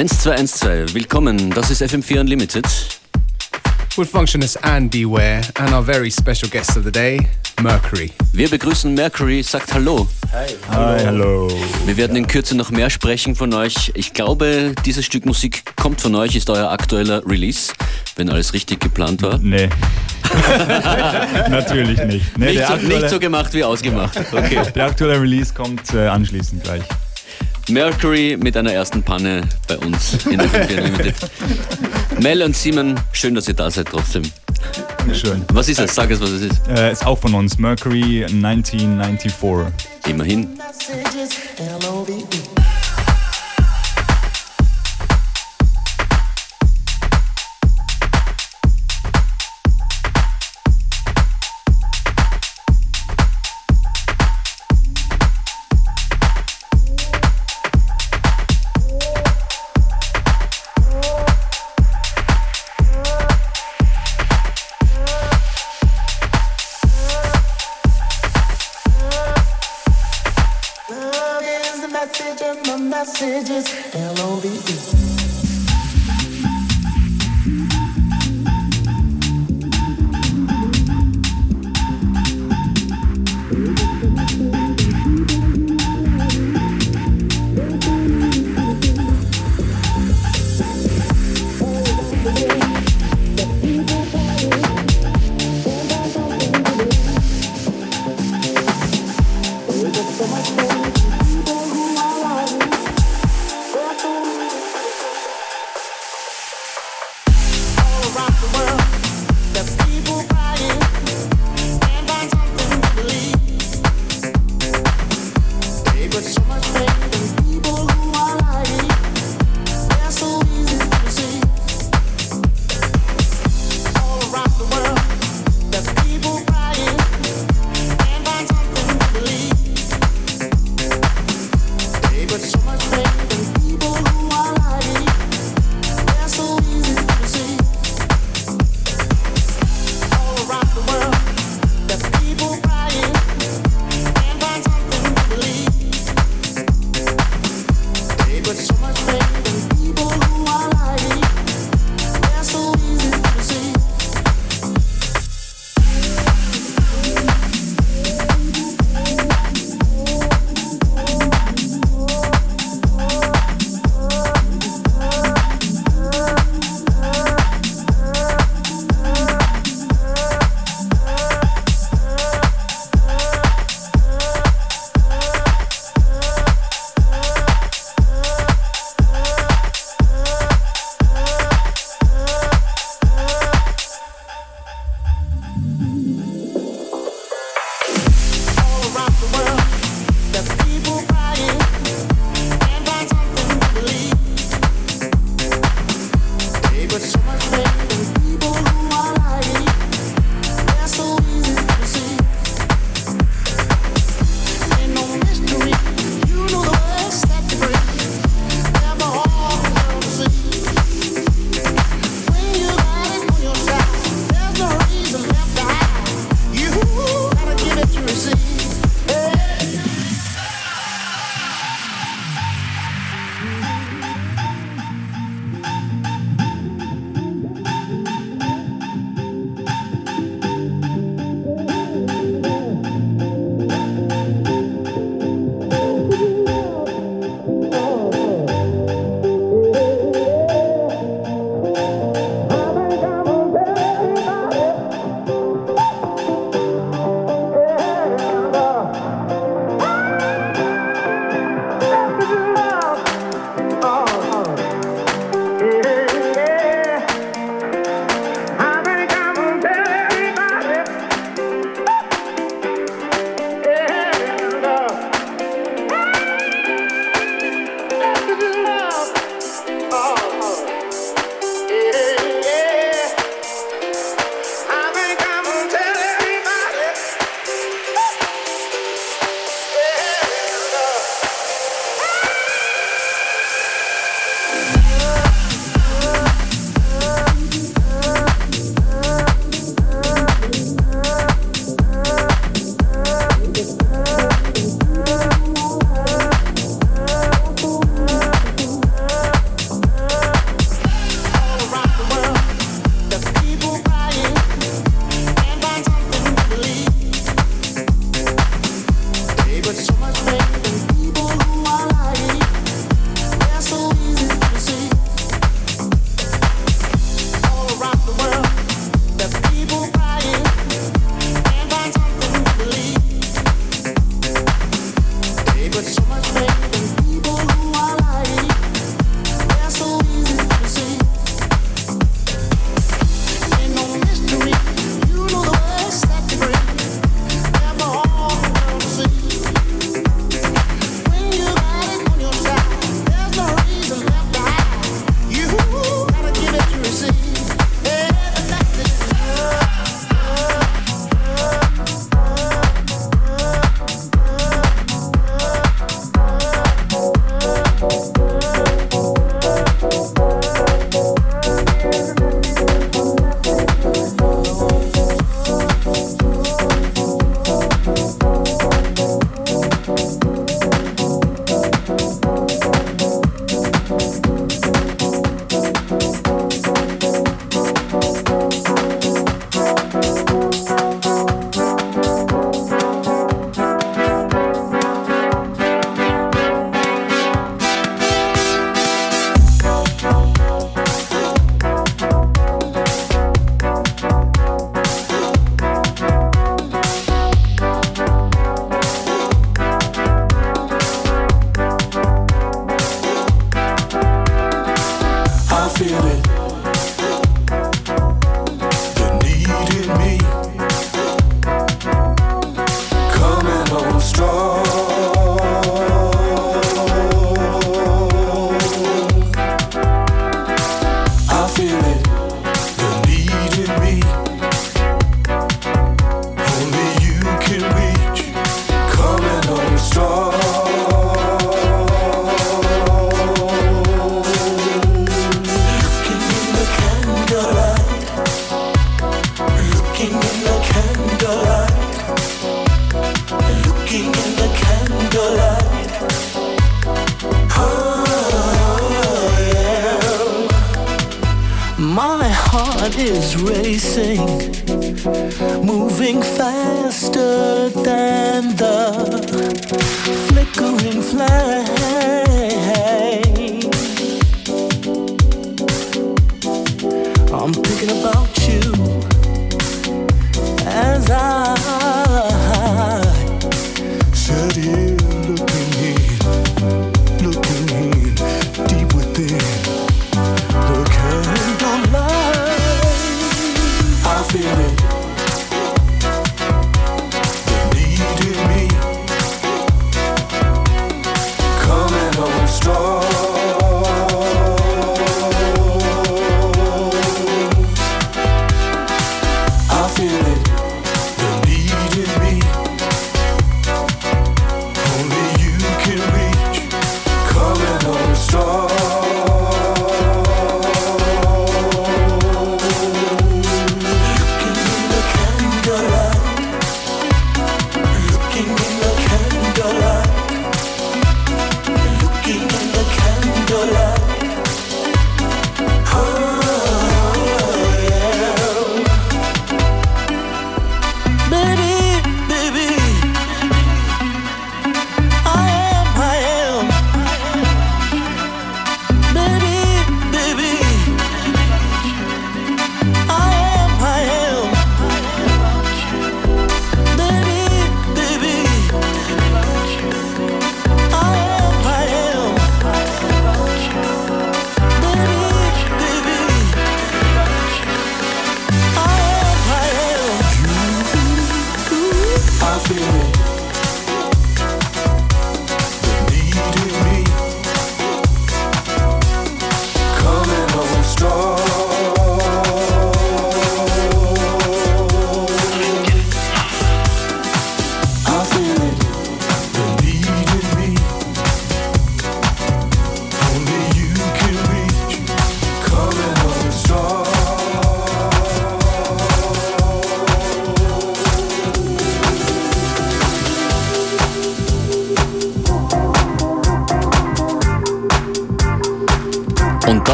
1212, willkommen, das ist FM4 Unlimited. Full Functionist and Beware and our very special guest of the day, Mercury. Wir begrüßen Mercury, sagt Hallo. Hi, Hi hallo. Wir werden in Kürze noch mehr sprechen von euch. Ich glaube, dieses Stück Musik kommt von euch, ist euer aktueller Release, wenn alles richtig geplant war. Nee. Natürlich nicht. Nee, nicht, so, aktuelle, nicht, so, gemacht wie ausgemacht. Okay. Der aktuelle Release kommt äh, anschließend gleich. Mercury mit einer ersten Panne bei uns in der 5 Limited. Mel und Simon, schön, dass ihr da seid trotzdem. Schön. Was ist es? Sag es, was es ist. Äh, ist auch von uns, Mercury 1994. Immerhin.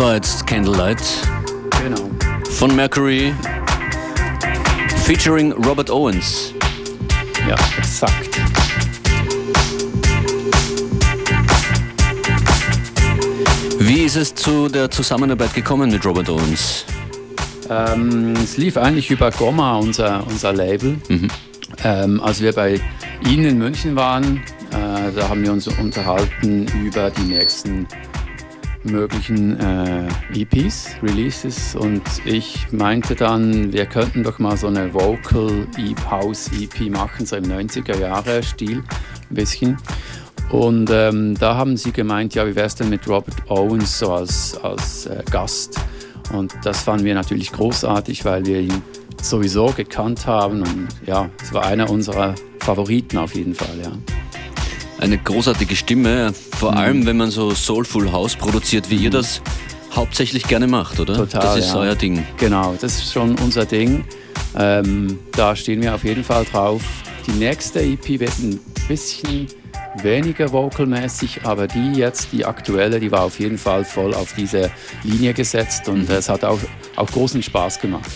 War jetzt Candlelight. Genau. Von Mercury. Featuring Robert Owens. Ja, exakt. Wie ist es zu der Zusammenarbeit gekommen mit Robert Owens? Ähm, es lief eigentlich über Goma, unser, unser Label. Mhm. Ähm, als wir bei Ihnen in München waren, äh, da haben wir uns unterhalten über die nächsten möglichen äh, EPs, Releases und ich meinte dann, wir könnten doch mal so eine Vocal House EP machen, so im 90er Jahre Stil ein bisschen. Und ähm, da haben sie gemeint, ja, wie wäre es denn mit Robert Owens so als, als äh, Gast? Und das fanden wir natürlich großartig, weil wir ihn sowieso gekannt haben und ja, es war einer unserer Favoriten auf jeden Fall, ja eine großartige Stimme, vor mhm. allem wenn man so Soulful House produziert, wie mhm. ihr das hauptsächlich gerne macht, oder? Total. Das ist ja. euer Ding. Genau, das ist schon unser Ding. Ähm, da stehen wir auf jeden Fall drauf. Die nächste EP wird ein bisschen weniger vocalmäßig, aber die jetzt, die aktuelle, die war auf jeden Fall voll auf diese Linie gesetzt und mhm. es hat auch, auch großen Spaß gemacht.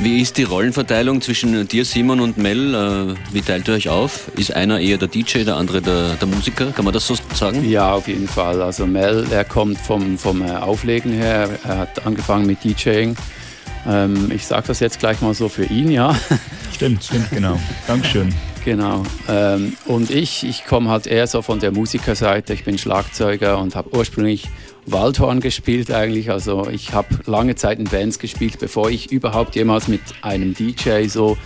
Wie ist die Rollenverteilung zwischen dir, Simon und Mel? Äh, wie teilt ihr euch auf? Ist einer eher der DJ, der andere der, der Musiker? Kann man das so sagen? Ja, auf jeden Fall. Also Mel, der kommt vom, vom äh, Auflegen her. Er hat angefangen mit DJing. Ähm, ich sage das jetzt gleich mal so für ihn, ja. Stimmt, stimmt, genau. Dankeschön. Genau. Ähm, und ich, ich komme halt eher so von der Musikerseite. Ich bin Schlagzeuger und habe ursprünglich Waldhorn gespielt eigentlich. Also ich habe lange Zeit in Bands gespielt, bevor ich überhaupt jemals mit einem DJ so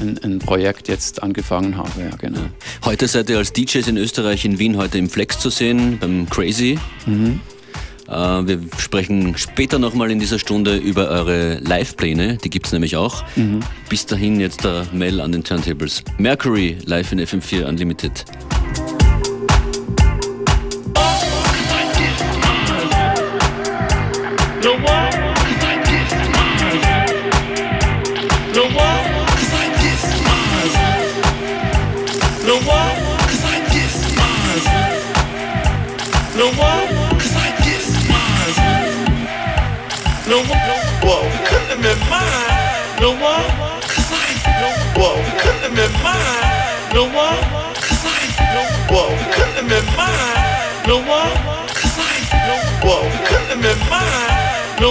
ein, ein, Projekt jetzt angefangen habe. Ja, genau. Heute seid ihr als DJs in Österreich in Wien heute im Flex zu sehen, beim Crazy. Mhm. Äh, wir sprechen später nochmal in dieser Stunde über eure Live-Pläne, die gibt es nämlich auch. Mhm. Bis dahin jetzt der Mel an den Turntables. Mercury live in FM4 Unlimited.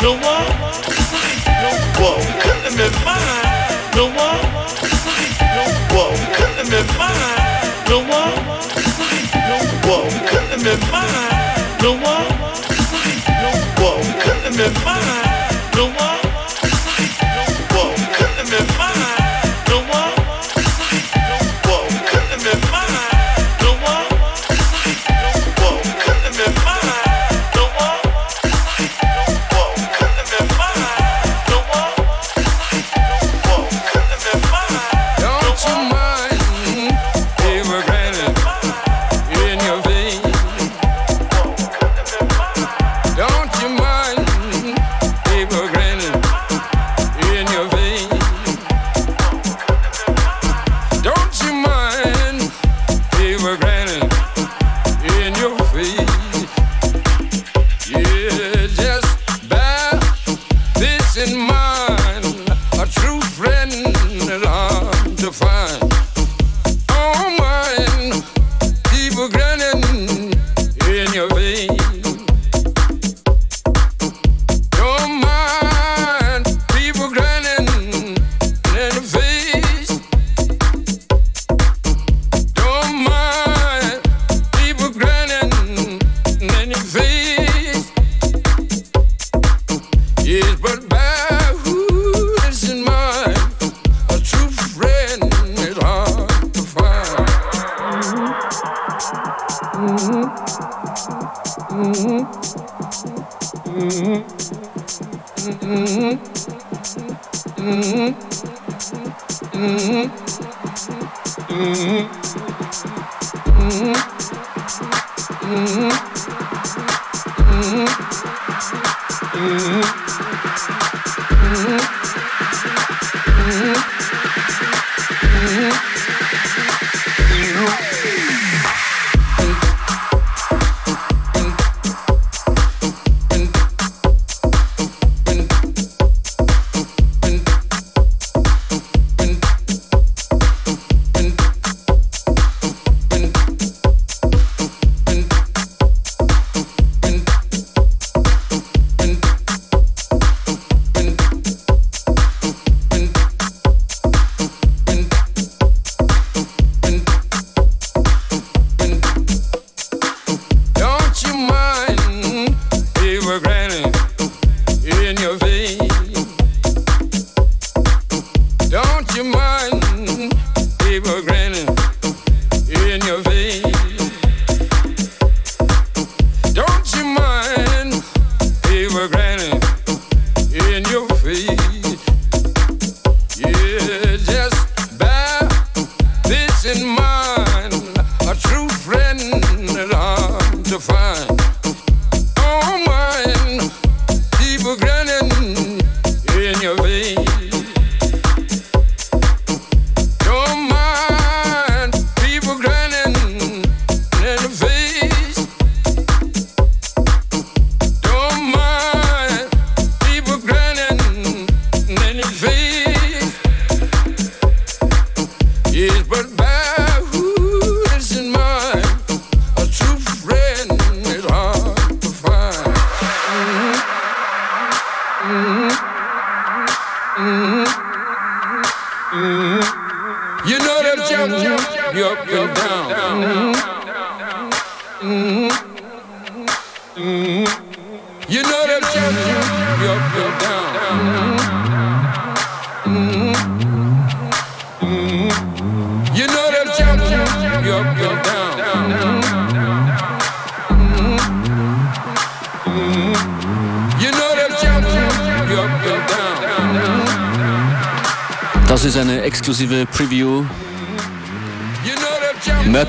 The one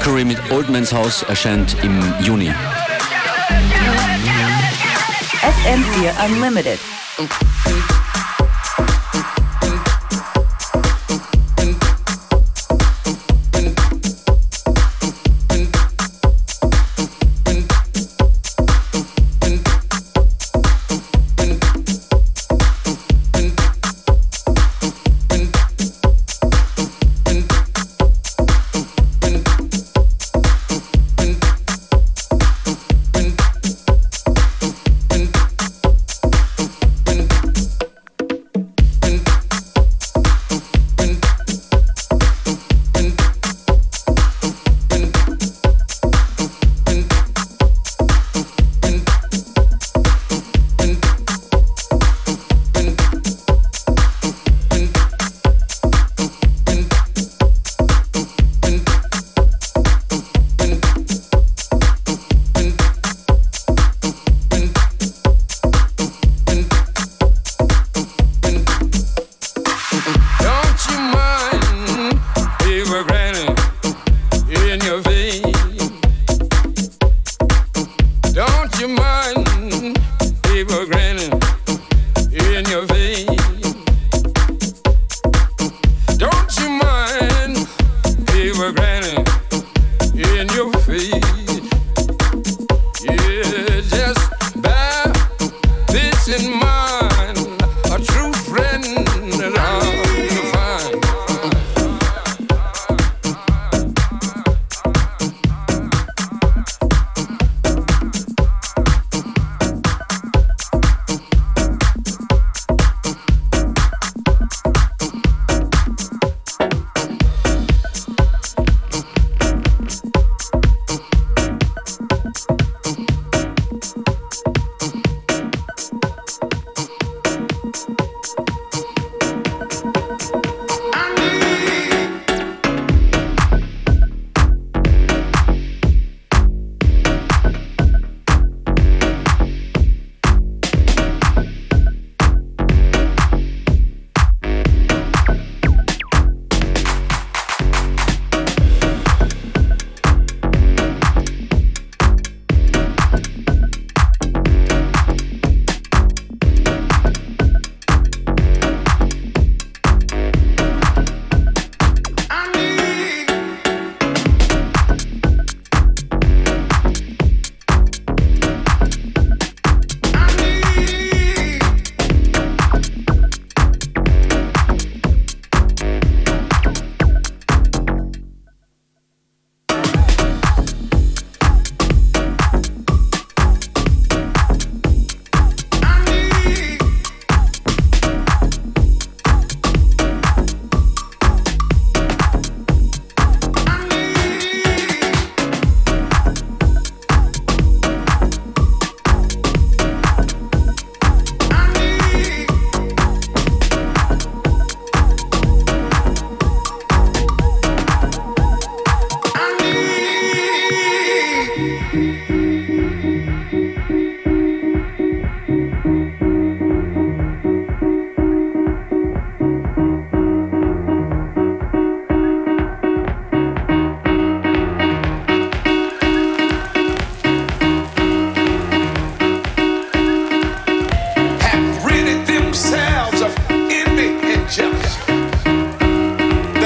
Mercury mit Old Man's House erscheint im Juni. FM4 Unlimited.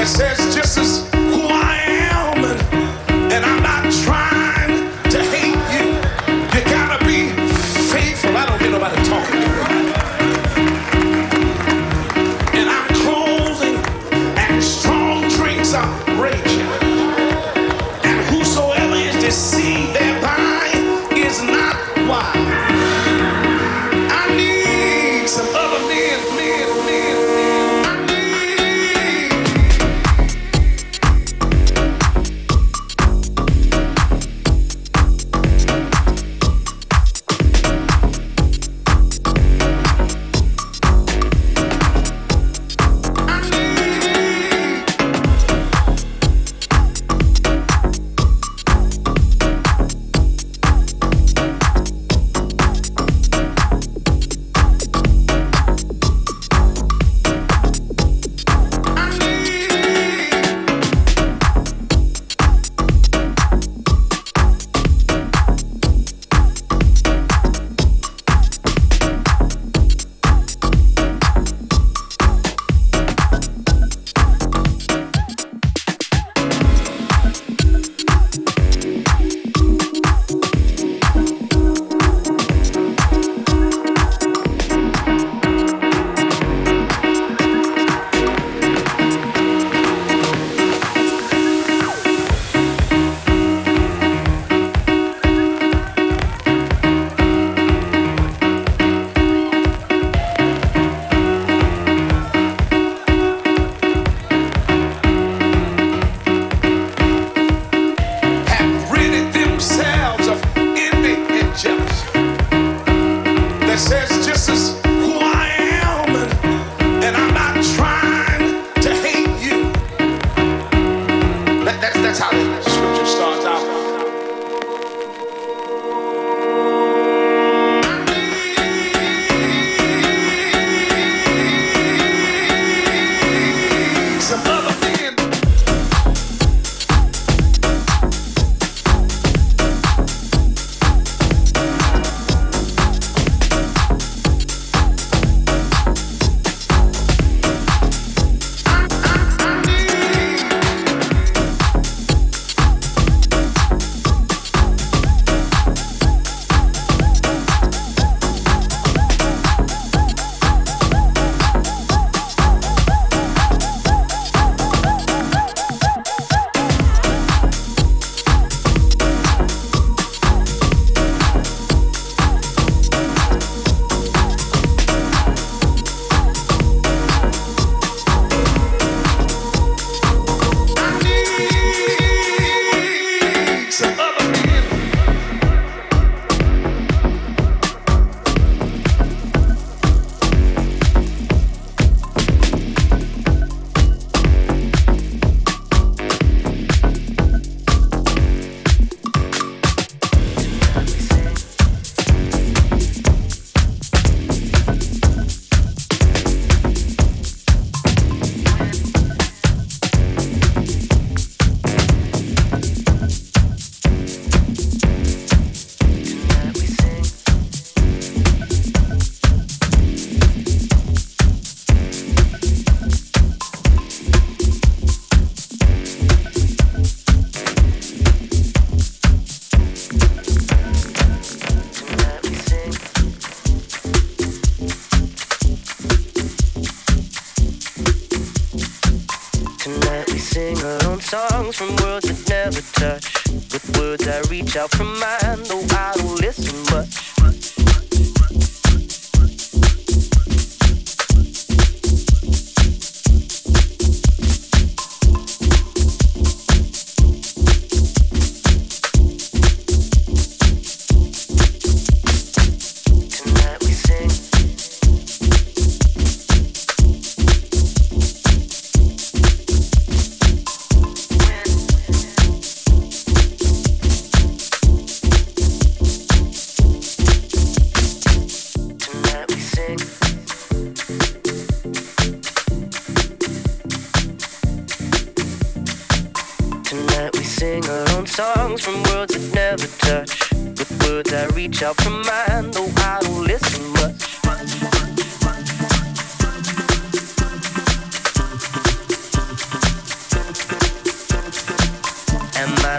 says just a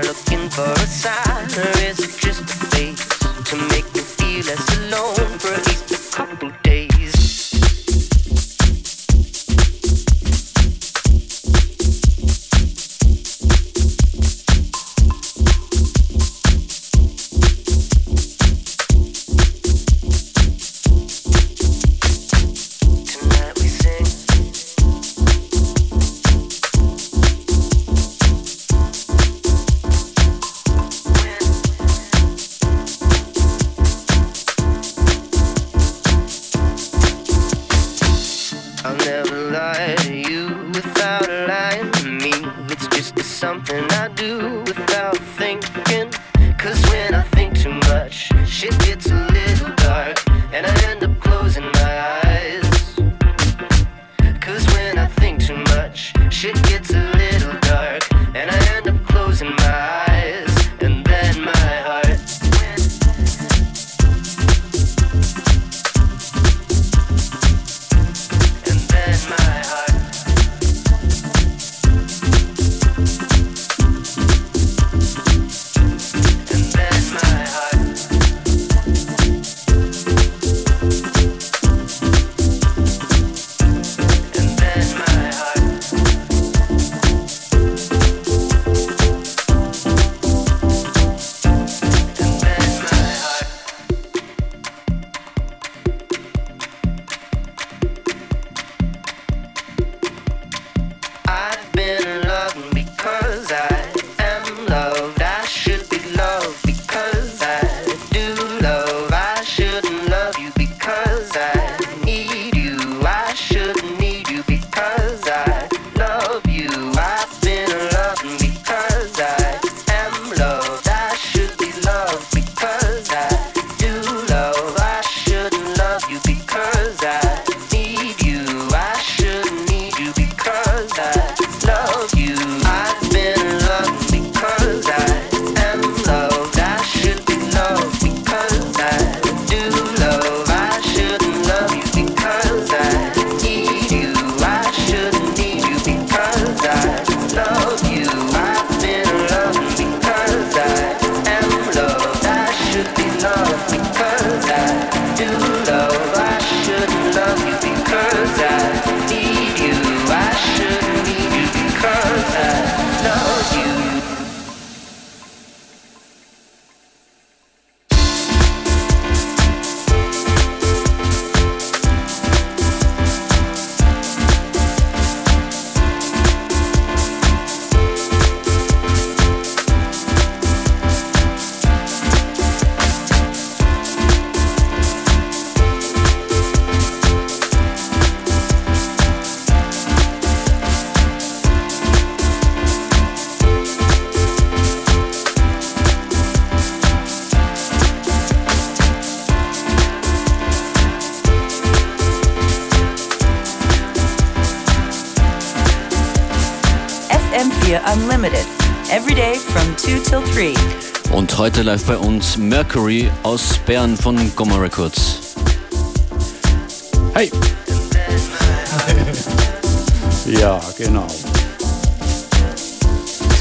looking for a sign. It's a Heute live bei uns Mercury aus Bern von Gomma Records. Hey! ja, genau.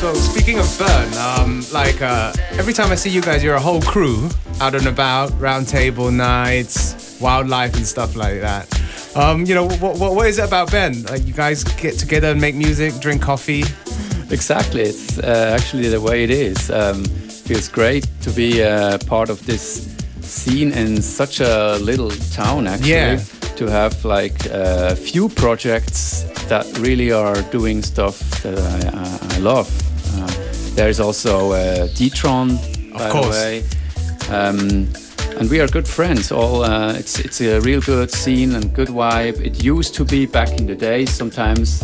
So speaking of Bern, um, like uh, every time I see you guys, you're a whole crew out and about, round table nights, wildlife and stuff like that. Um, you know, what, what, what is it about Bern? Like you guys get together and make music, drink coffee. Exactly. It's uh, actually the way it is. Um, feels great to be uh, part of this scene in such a little town. Actually, Yeah. to have like a few projects that really are doing stuff that I, I, I love. Uh, there is also uh, Detron, Of by course. the way. Um, and we are good friends. All uh, it's it's a real good scene and good vibe. It used to be back in the days. Sometimes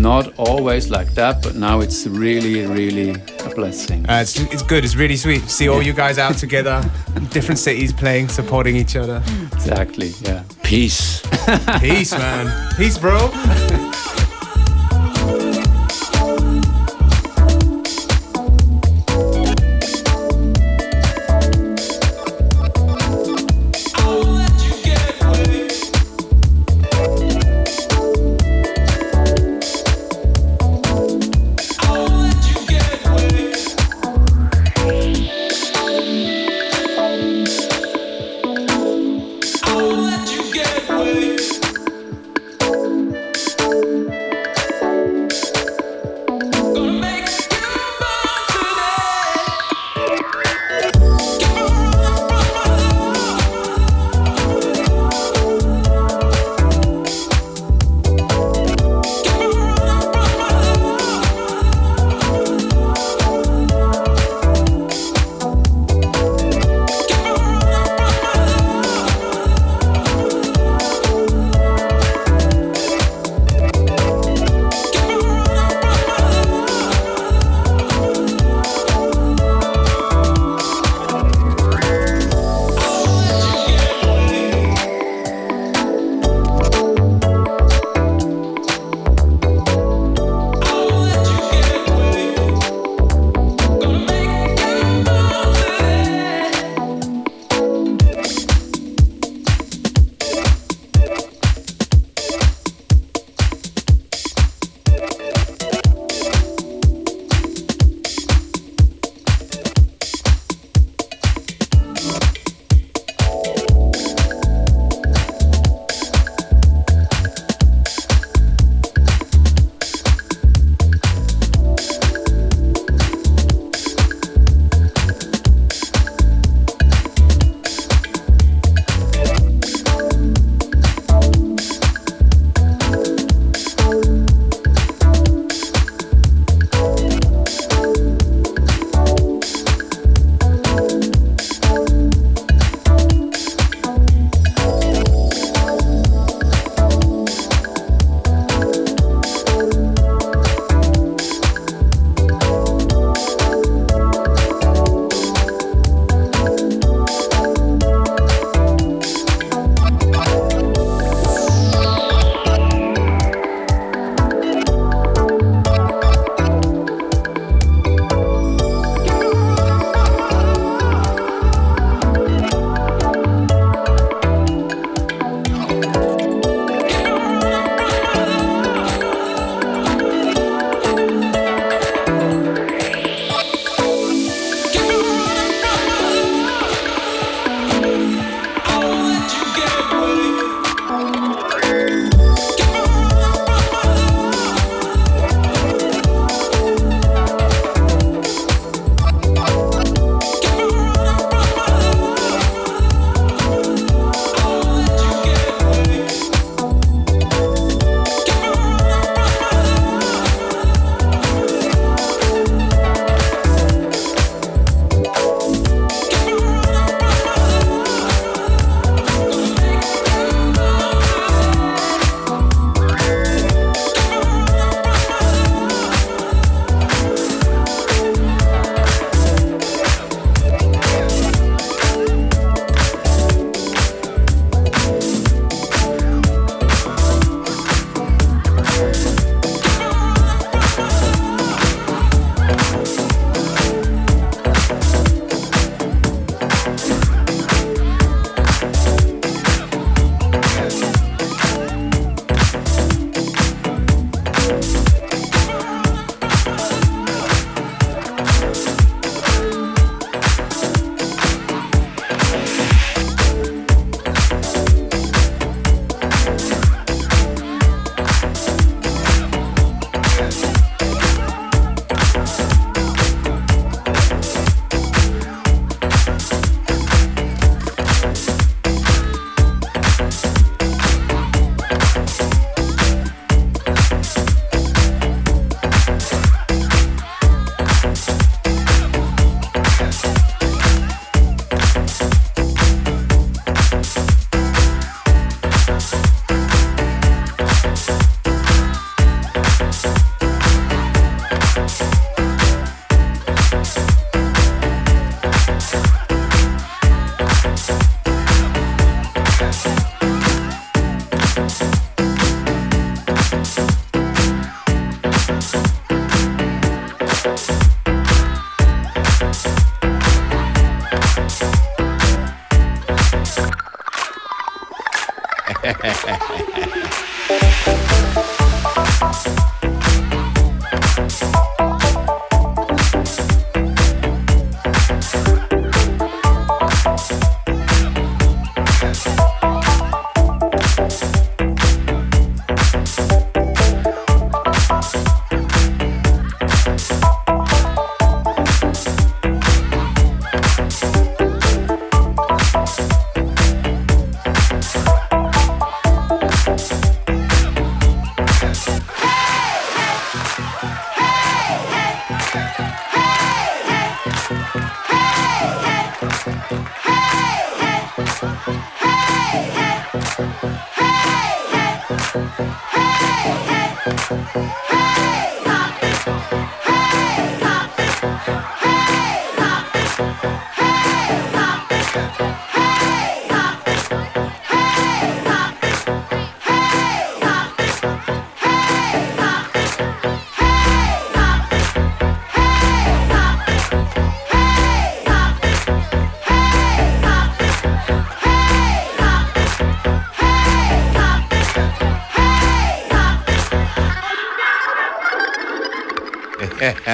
not always like that, but now it's really really a blessing. Uh, it's, it's good. It's really sweet. to See all you guys out together, different cities playing, supporting each other. Exactly. Yeah. Peace. Peace, man. Peace, bro.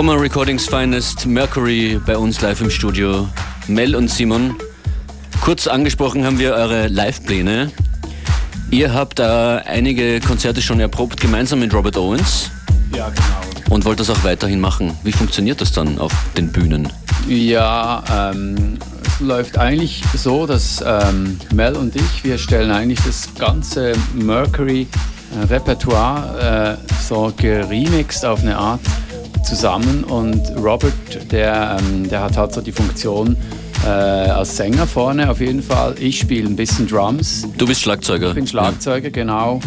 Gomma Recordings Finest, Mercury bei uns live im Studio. Mel und Simon. Kurz angesprochen haben wir eure Live-Pläne. Ihr habt äh, einige Konzerte schon erprobt, gemeinsam mit Robert Owens. Ja, genau. Und wollt das auch weiterhin machen. Wie funktioniert das dann auf den Bühnen? Ja, ähm, es läuft eigentlich so, dass ähm, Mel und ich, wir stellen eigentlich das ganze Mercury-Repertoire äh, so geremixed auf eine Art zusammen und Robert, der, ähm, der hat halt so die Funktion äh, als Sänger vorne auf jeden Fall. Ich spiele ein bisschen Drums. Du bist Schlagzeuger. Ich bin Schlagzeuger, genau.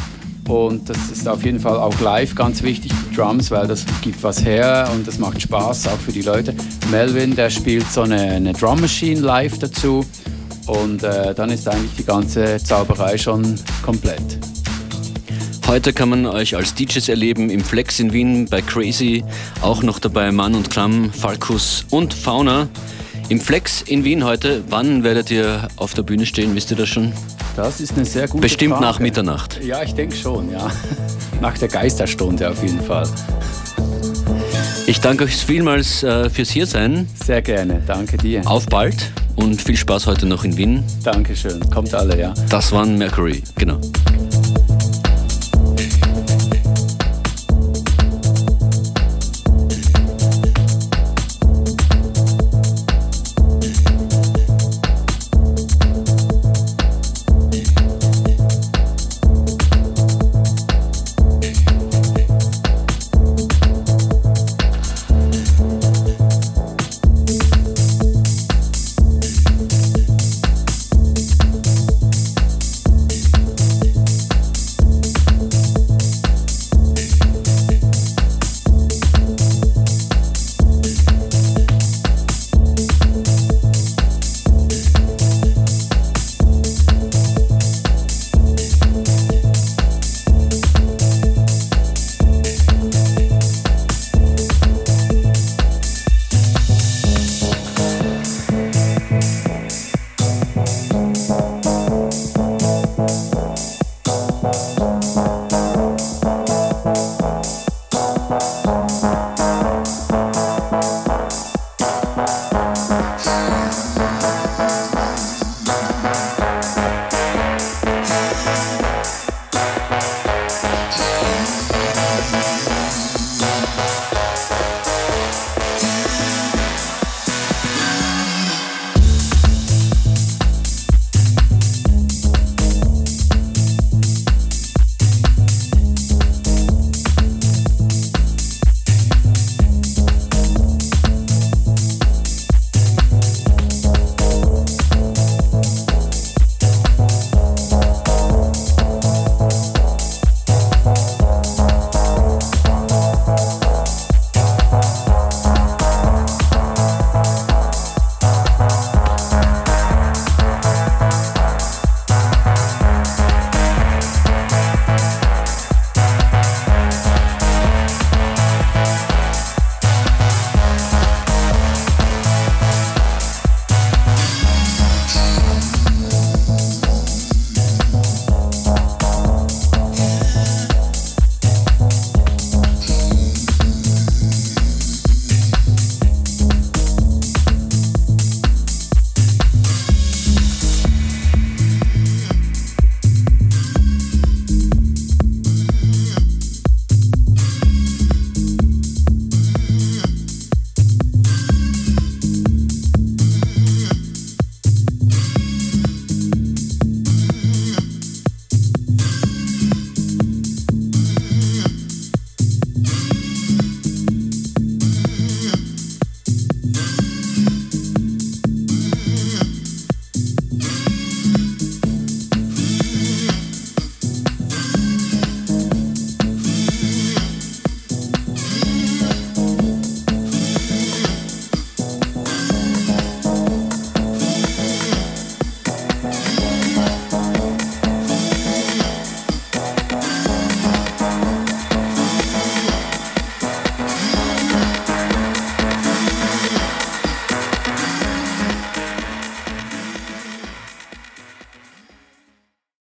Und das ist auf jeden Fall auch live ganz wichtig, die Drums, weil das gibt was her und das macht Spaß auch für die Leute. Melvin, der spielt so eine, eine Drum Machine live dazu und äh, dann ist eigentlich die ganze Zauberei schon komplett. Heute kann man euch als DJs erleben im Flex in Wien bei Crazy, auch noch dabei Mann und Klamm, Falkus und Fauna. Im Flex in Wien heute, wann werdet ihr auf der Bühne stehen? Wisst ihr das schon? Das ist eine sehr gute Bestimmt Frage. nach Mitternacht. Ja, ich denke schon, ja. Nach der Geisterstunde auf jeden Fall. Ich danke euch vielmals äh, fürs Hiersein. Sehr gerne, danke dir. Auf bald und viel Spaß heute noch in Wien. Dankeschön, kommt alle, ja. Das waren Mercury, genau.